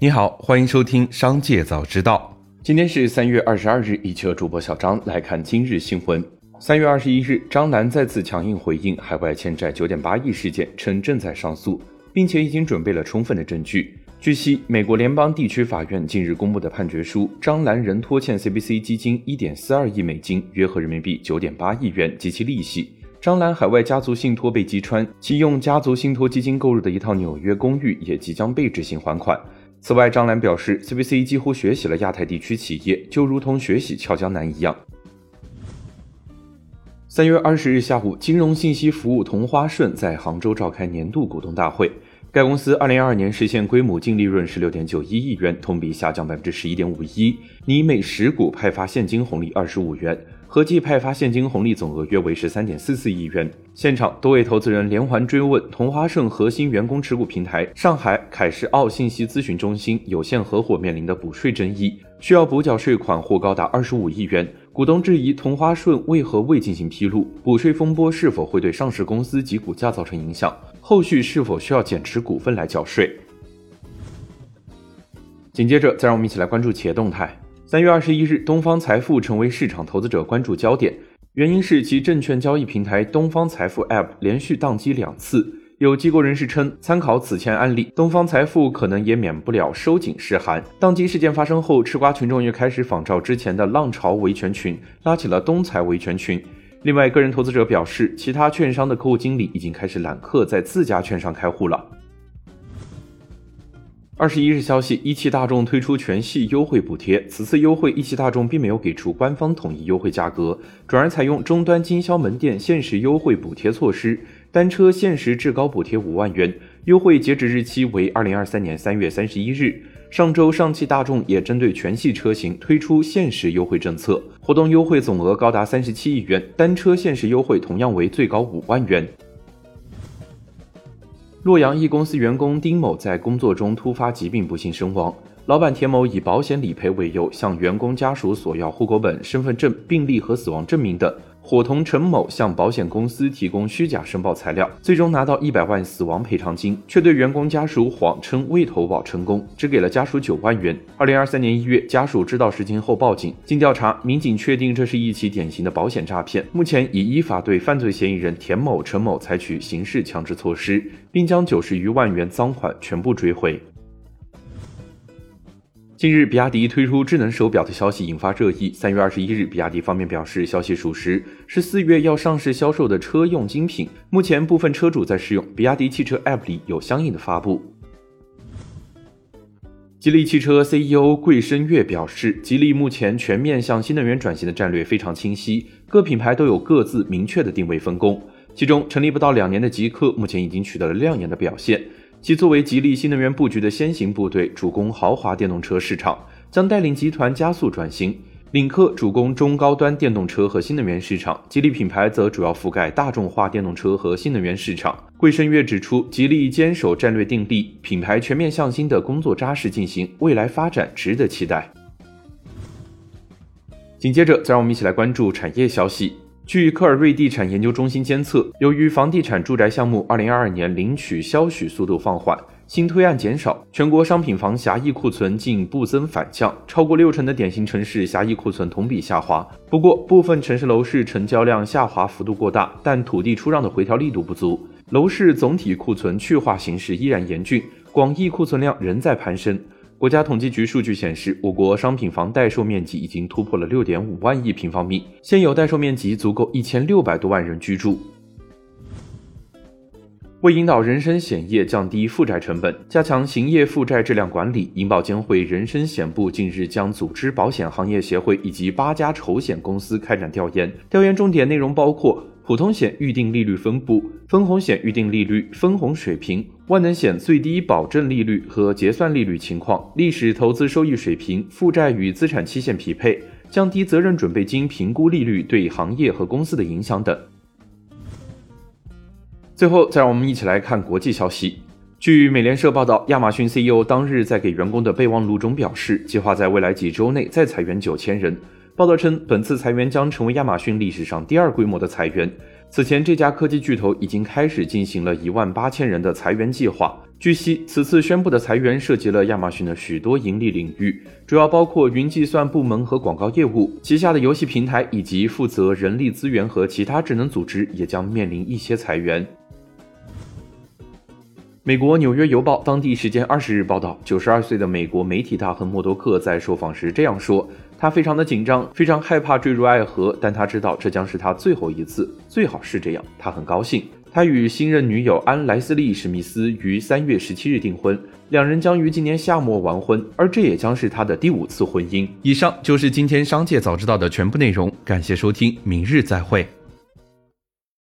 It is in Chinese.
你好，欢迎收听《商界早知道》。今天是三月二十二日，一车主播小张来看今日新闻。三月二十一日，张楠再次强硬回应海外欠债九点八亿事件，称正在上诉，并且已经准备了充分的证据。据悉，美国联邦地区法院近日公布的判决书，张兰仍拖欠 CBC 基金一点四二亿美金，约合人民币九点八亿元及其利息。张兰海外家族信托被击穿，其用家族信托基金购入的一套纽约公寓也即将被执行还款。此外，张兰表示，CBC 几乎学习了亚太地区企业，就如同学习俏江南一样。三月二十日下午，金融信息服务同花顺在杭州召开年度股东大会。该公司二零二二年实现规模净利润十六点九一亿元，同比下降百分之十一点五一，拟每十股派发现金红利二十五元。合计派发现金红利总额约为十三点四四亿元。现场多位投资人连环追问同花顺核心员工持股平台上海凯世奥信息咨询中心有限合伙面临的补税争议，需要补缴税款或高达二十五亿元。股东质疑同花顺为何未进行披露？补税风波是否会对上市公司及股价造成影响？后续是否需要减持股份来缴税？紧接着，再让我们一起来关注企业动态。三月二十一日，东方财富成为市场投资者关注焦点，原因是其证券交易平台东方财富 App 连续宕机两次。有机构人士称，参考此前案例，东方财富可能也免不了收紧释函。宕机事件发生后，吃瓜群众又开始仿照之前的浪潮维权群，拉起了东财维权群。另外，个人投资者表示，其他券商的客户经理已经开始揽客，在自家券商开户了。二十一日消息，一汽大众推出全系优惠补贴。此次优惠，一汽大众并没有给出官方统一优惠价格，转而采用终端经销门店限时优惠补贴措施，单车限时至高补贴五万元，优惠截止日期为二零二三年三月三十一日。上周，上汽大众也针对全系车型推出限时优惠政策，活动优惠总额高达三十七亿元，单车限时优惠同样为最高五万元。洛阳一公司员工丁某在工作中突发疾病不幸身亡，老板田某以保险理赔为由向员工家属索要户口本、身份证、病历和死亡证明等，伙同陈某向保险公司提供虚假申报材料，最终拿到一百万死亡赔偿金，却对员工家属谎称未投保成功，只给了家属九万元。二零二三年一月，家属知道实情后报警，经调查，民警确定这是一起典型的保险诈骗，目前已依法对犯罪嫌疑人田某、陈某采取刑事强制措施。并将九十余万元赃款全部追回。近日，比亚迪推出智能手表的消息引发热议。三月二十一日，比亚迪方面表示，消息属实，是四月要上市销售的车用精品。目前，部分车主在试用比亚迪汽车 App 里有相应的发布。吉利汽车 CEO 桂生月表示，吉利目前全面向新能源转型的战略非常清晰，各品牌都有各自明确的定位分工。其中成立不到两年的极客，目前已经取得了亮眼的表现。其作为吉利新能源布局的先行部队，主攻豪华电动车市场，将带领集团加速转型。领克主攻中高端电动车和新能源市场，吉利品牌则主要覆盖大众化电动车和新能源市场。桂生月指出，吉利坚守战略定力，品牌全面向心的工作扎实进行，未来发展值得期待。紧接着，再让我们一起来关注产业消息。据科尔瑞地产研究中心监测，由于房地产住宅项目2022年领取销许速度放缓，新推案减少，全国商品房狭义库存竟不增反降，超过六成的典型城市狭义库存同比下滑。不过，部分城市楼市成交量下滑幅度过大，但土地出让的回调力度不足，楼市总体库存去化形势依然严峻，广义库存量仍在攀升。国家统计局数据显示，我国商品房待售面积已经突破了六点五万亿平方米，现有待售面积足够一千六百多万人居住。为引导人身险业降低负债成本，加强行业负债质量管理，银保监会人身险部近日将组织保险行业协会以及八家筹险公司开展调研，调研重点内容包括。普通险预定利率分布、分红险预定利率分红水平、万能险最低保证利率和结算利率情况、历史投资收益水平、负债与资产期限匹配、降低责任准备金评估利率对行业和公司的影响等。最后，再让我们一起来看国际消息。据美联社报道，亚马逊 CEO 当日在给员工的备忘录中表示，计划在未来几周内再裁员九千人。报道称，本次裁员将成为亚马逊历史上第二规模的裁员。此前，这家科技巨头已经开始进行了一万八千人的裁员计划。据悉，此次宣布的裁员涉及了亚马逊的许多盈利领域，主要包括云计算部门和广告业务，旗下的游戏平台以及负责人力资源和其他智能组织也将面临一些裁员。美国《纽约邮报》当地时间二十日报道，九十二岁的美国媒体大亨默多克在受访时这样说：“他非常的紧张，非常害怕坠入爱河，但他知道这将是他最后一次，最好是这样。他很高兴。他与新任女友安·莱斯利·史密斯于三月十七日订婚，两人将于今年夏末完婚，而这也将是他的第五次婚姻。”以上就是今天商界早知道的全部内容，感谢收听，明日再会。